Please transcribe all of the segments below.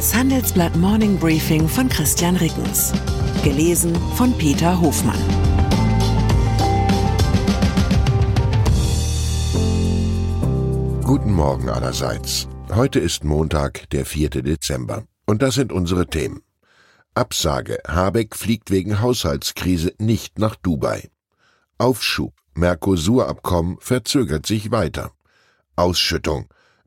Das Handelsblatt Morning Briefing von Christian Rickens. Gelesen von Peter Hofmann. Guten Morgen allerseits. Heute ist Montag, der 4. Dezember. Und das sind unsere Themen. Absage. Habeck fliegt wegen Haushaltskrise nicht nach Dubai. Aufschub. Mercosur-Abkommen verzögert sich weiter. Ausschüttung.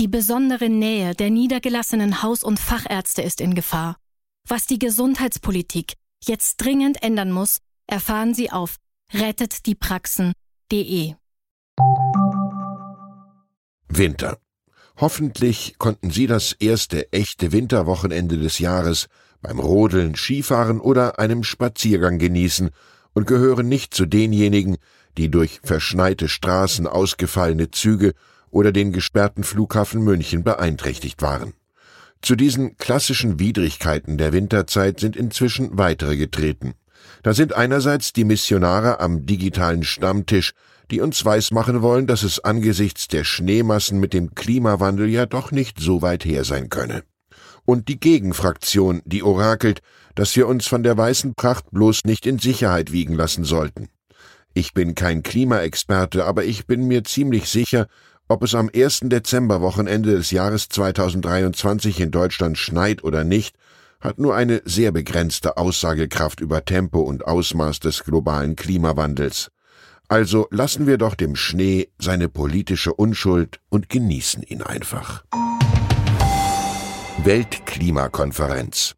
Die besondere Nähe der niedergelassenen Haus- und Fachärzte ist in Gefahr. Was die Gesundheitspolitik jetzt dringend ändern muss, erfahren Sie auf rettetdiepraxen.de. Winter. Hoffentlich konnten Sie das erste echte Winterwochenende des Jahres beim Rodeln, Skifahren oder einem Spaziergang genießen und gehören nicht zu denjenigen, die durch verschneite Straßen, ausgefallene Züge oder den gesperrten Flughafen München beeinträchtigt waren. Zu diesen klassischen Widrigkeiten der Winterzeit sind inzwischen weitere getreten. Da sind einerseits die Missionare am digitalen Stammtisch, die uns weismachen wollen, dass es angesichts der Schneemassen mit dem Klimawandel ja doch nicht so weit her sein könne. Und die Gegenfraktion, die orakelt, dass wir uns von der weißen Pracht bloß nicht in Sicherheit wiegen lassen sollten. Ich bin kein Klimaexperte, aber ich bin mir ziemlich sicher, ob es am 1. Dezemberwochenende des Jahres 2023 in Deutschland schneit oder nicht, hat nur eine sehr begrenzte Aussagekraft über Tempo und Ausmaß des globalen Klimawandels. Also lassen wir doch dem Schnee seine politische Unschuld und genießen ihn einfach. Weltklimakonferenz.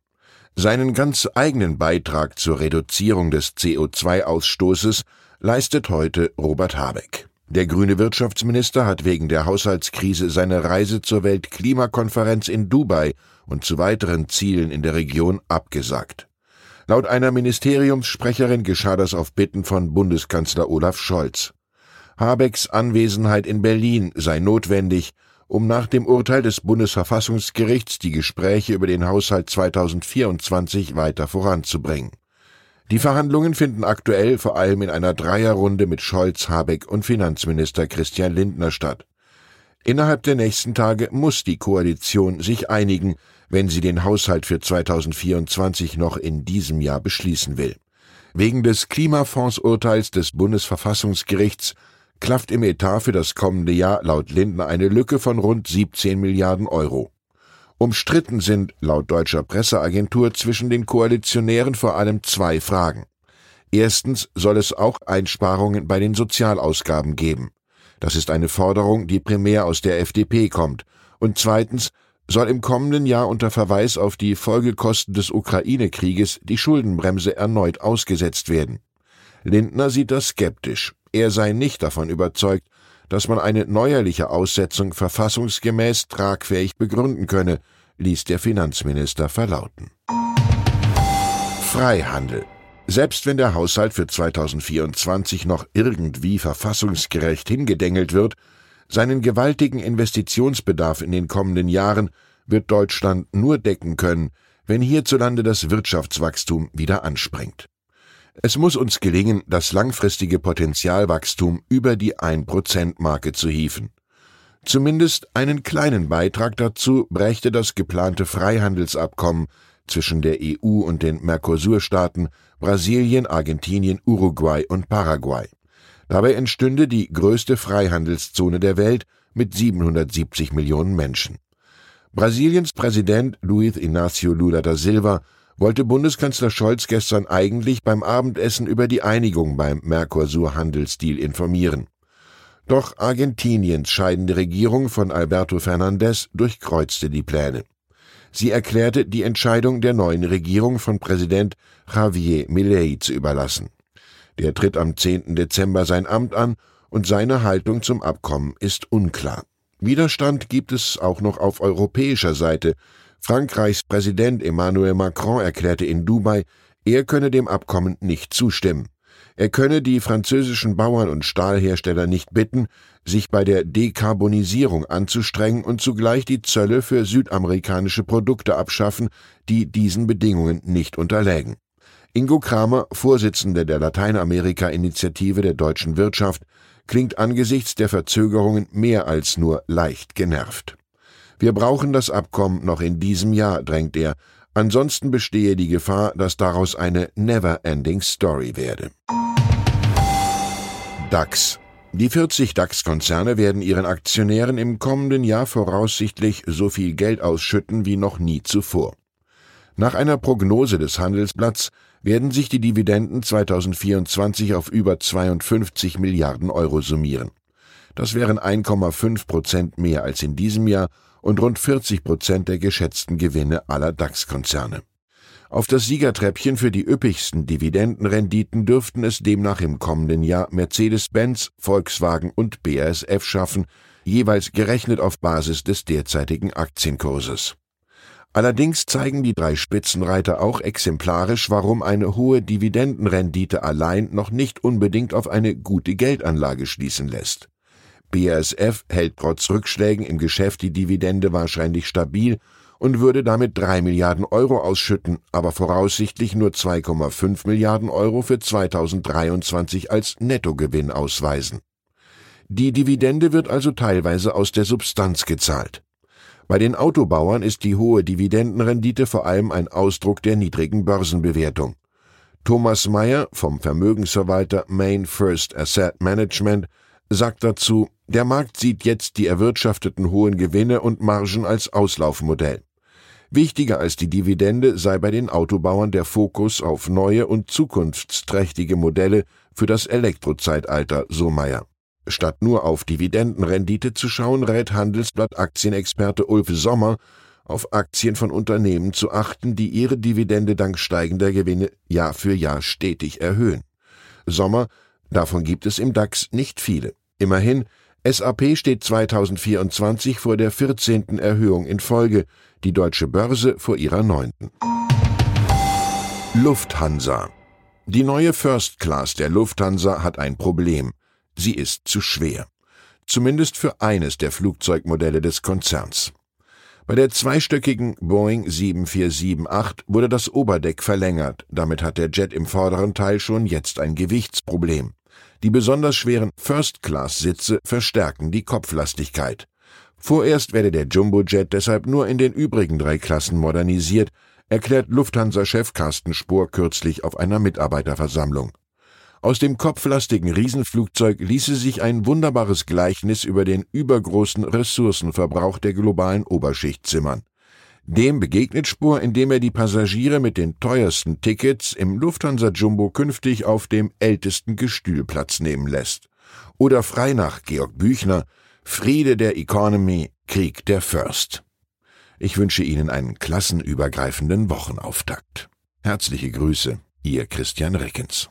Seinen ganz eigenen Beitrag zur Reduzierung des CO2-Ausstoßes leistet heute Robert Habeck. Der grüne Wirtschaftsminister hat wegen der Haushaltskrise seine Reise zur Weltklimakonferenz in Dubai und zu weiteren Zielen in der Region abgesagt. Laut einer Ministeriumssprecherin geschah das auf Bitten von Bundeskanzler Olaf Scholz. Habecks Anwesenheit in Berlin sei notwendig, um nach dem Urteil des Bundesverfassungsgerichts die Gespräche über den Haushalt 2024 weiter voranzubringen. Die Verhandlungen finden aktuell vor allem in einer Dreierrunde mit Scholz, Habeck und Finanzminister Christian Lindner statt. Innerhalb der nächsten Tage muss die Koalition sich einigen, wenn sie den Haushalt für 2024 noch in diesem Jahr beschließen will. Wegen des Klimafondsurteils des Bundesverfassungsgerichts klafft im Etat für das kommende Jahr laut Lindner eine Lücke von rund 17 Milliarden Euro. Umstritten sind laut deutscher Presseagentur zwischen den Koalitionären vor allem zwei Fragen. Erstens soll es auch Einsparungen bei den Sozialausgaben geben. Das ist eine Forderung, die primär aus der FDP kommt. Und zweitens soll im kommenden Jahr unter Verweis auf die Folgekosten des Ukraine-Krieges die Schuldenbremse erneut ausgesetzt werden. Lindner sieht das skeptisch. Er sei nicht davon überzeugt, dass man eine neuerliche Aussetzung verfassungsgemäß tragfähig begründen könne, ließ der Finanzminister verlauten. Freihandel. Selbst wenn der Haushalt für 2024 noch irgendwie verfassungsgerecht hingedengelt wird, seinen gewaltigen Investitionsbedarf in den kommenden Jahren wird Deutschland nur decken können, wenn hierzulande das Wirtschaftswachstum wieder anspringt. Es muss uns gelingen, das langfristige Potenzialwachstum über die 1%-Marke zu hieven. Zumindest einen kleinen Beitrag dazu brächte das geplante Freihandelsabkommen zwischen der EU und den Mercosur-Staaten Brasilien, Argentinien, Uruguay und Paraguay. Dabei entstünde die größte Freihandelszone der Welt mit 770 Millionen Menschen. Brasiliens Präsident Luiz Inácio Lula da Silva wollte Bundeskanzler Scholz gestern eigentlich beim Abendessen über die Einigung beim Mercosur-Handelsdeal informieren. Doch Argentiniens scheidende Regierung von Alberto Fernandez durchkreuzte die Pläne. Sie erklärte, die Entscheidung der neuen Regierung von Präsident Javier Milei zu überlassen. Der tritt am 10. Dezember sein Amt an und seine Haltung zum Abkommen ist unklar. Widerstand gibt es auch noch auf europäischer Seite, Frankreichs Präsident Emmanuel Macron erklärte in Dubai, er könne dem Abkommen nicht zustimmen. Er könne die französischen Bauern und Stahlhersteller nicht bitten, sich bei der Dekarbonisierung anzustrengen und zugleich die Zölle für südamerikanische Produkte abschaffen, die diesen Bedingungen nicht unterlägen. Ingo Kramer, Vorsitzender der Lateinamerika-Initiative der deutschen Wirtschaft, klingt angesichts der Verzögerungen mehr als nur leicht genervt. Wir brauchen das Abkommen noch in diesem Jahr, drängt er, ansonsten bestehe die Gefahr, dass daraus eine never-ending Story werde. DAX die 40 DAX-Konzerne werden ihren Aktionären im kommenden Jahr voraussichtlich so viel Geld ausschütten wie noch nie zuvor. Nach einer Prognose des Handelsblatts werden sich die Dividenden 2024 auf über 52 Milliarden Euro summieren. Das wären 1,5 Prozent mehr als in diesem Jahr und rund 40 Prozent der geschätzten Gewinne aller DAX-Konzerne. Auf das Siegertreppchen für die üppigsten Dividendenrenditen dürften es demnach im kommenden Jahr Mercedes-Benz, Volkswagen und BASF schaffen, jeweils gerechnet auf Basis des derzeitigen Aktienkurses. Allerdings zeigen die drei Spitzenreiter auch exemplarisch, warum eine hohe Dividendenrendite allein noch nicht unbedingt auf eine gute Geldanlage schließen lässt. BASF hält trotz Rückschlägen im Geschäft die Dividende wahrscheinlich stabil und würde damit drei Milliarden Euro ausschütten, aber voraussichtlich nur 2,5 Milliarden Euro für 2023 als Nettogewinn ausweisen. Die Dividende wird also teilweise aus der Substanz gezahlt. Bei den Autobauern ist die hohe Dividendenrendite vor allem ein Ausdruck der niedrigen Börsenbewertung. Thomas Meyer vom Vermögensverwalter Main First Asset Management sagt dazu, der Markt sieht jetzt die erwirtschafteten hohen Gewinne und Margen als Auslaufmodell. Wichtiger als die Dividende sei bei den Autobauern der Fokus auf neue und zukunftsträchtige Modelle für das Elektrozeitalter, so Meyer. Statt nur auf Dividendenrendite zu schauen, rät Handelsblatt Aktienexperte Ulf Sommer, auf Aktien von Unternehmen zu achten, die ihre Dividende dank steigender Gewinne Jahr für Jahr stetig erhöhen. Sommer, davon gibt es im DAX nicht viele. Immerhin, SAP steht 2024 vor der 14. Erhöhung in Folge, die deutsche Börse vor ihrer neunten. Lufthansa. Die neue First Class der Lufthansa hat ein Problem. Sie ist zu schwer. Zumindest für eines der Flugzeugmodelle des Konzerns. Bei der zweistöckigen Boeing 7478 wurde das Oberdeck verlängert. Damit hat der Jet im vorderen Teil schon jetzt ein Gewichtsproblem. Die besonders schweren First-Class-Sitze verstärken die Kopflastigkeit. Vorerst werde der Jumbojet deshalb nur in den übrigen drei Klassen modernisiert, erklärt Lufthansa-Chef Carsten Spohr kürzlich auf einer Mitarbeiterversammlung. Aus dem kopflastigen Riesenflugzeug ließe sich ein wunderbares Gleichnis über den übergroßen Ressourcenverbrauch der globalen Oberschicht zimmern. Dem begegnet Spur, indem er die Passagiere mit den teuersten Tickets im Lufthansa Jumbo künftig auf dem ältesten Gestühl Platz nehmen lässt. Oder frei nach Georg Büchner, Friede der Economy, Krieg der First. Ich wünsche Ihnen einen klassenübergreifenden Wochenauftakt. Herzliche Grüße, Ihr Christian Rickens.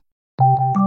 Thank you.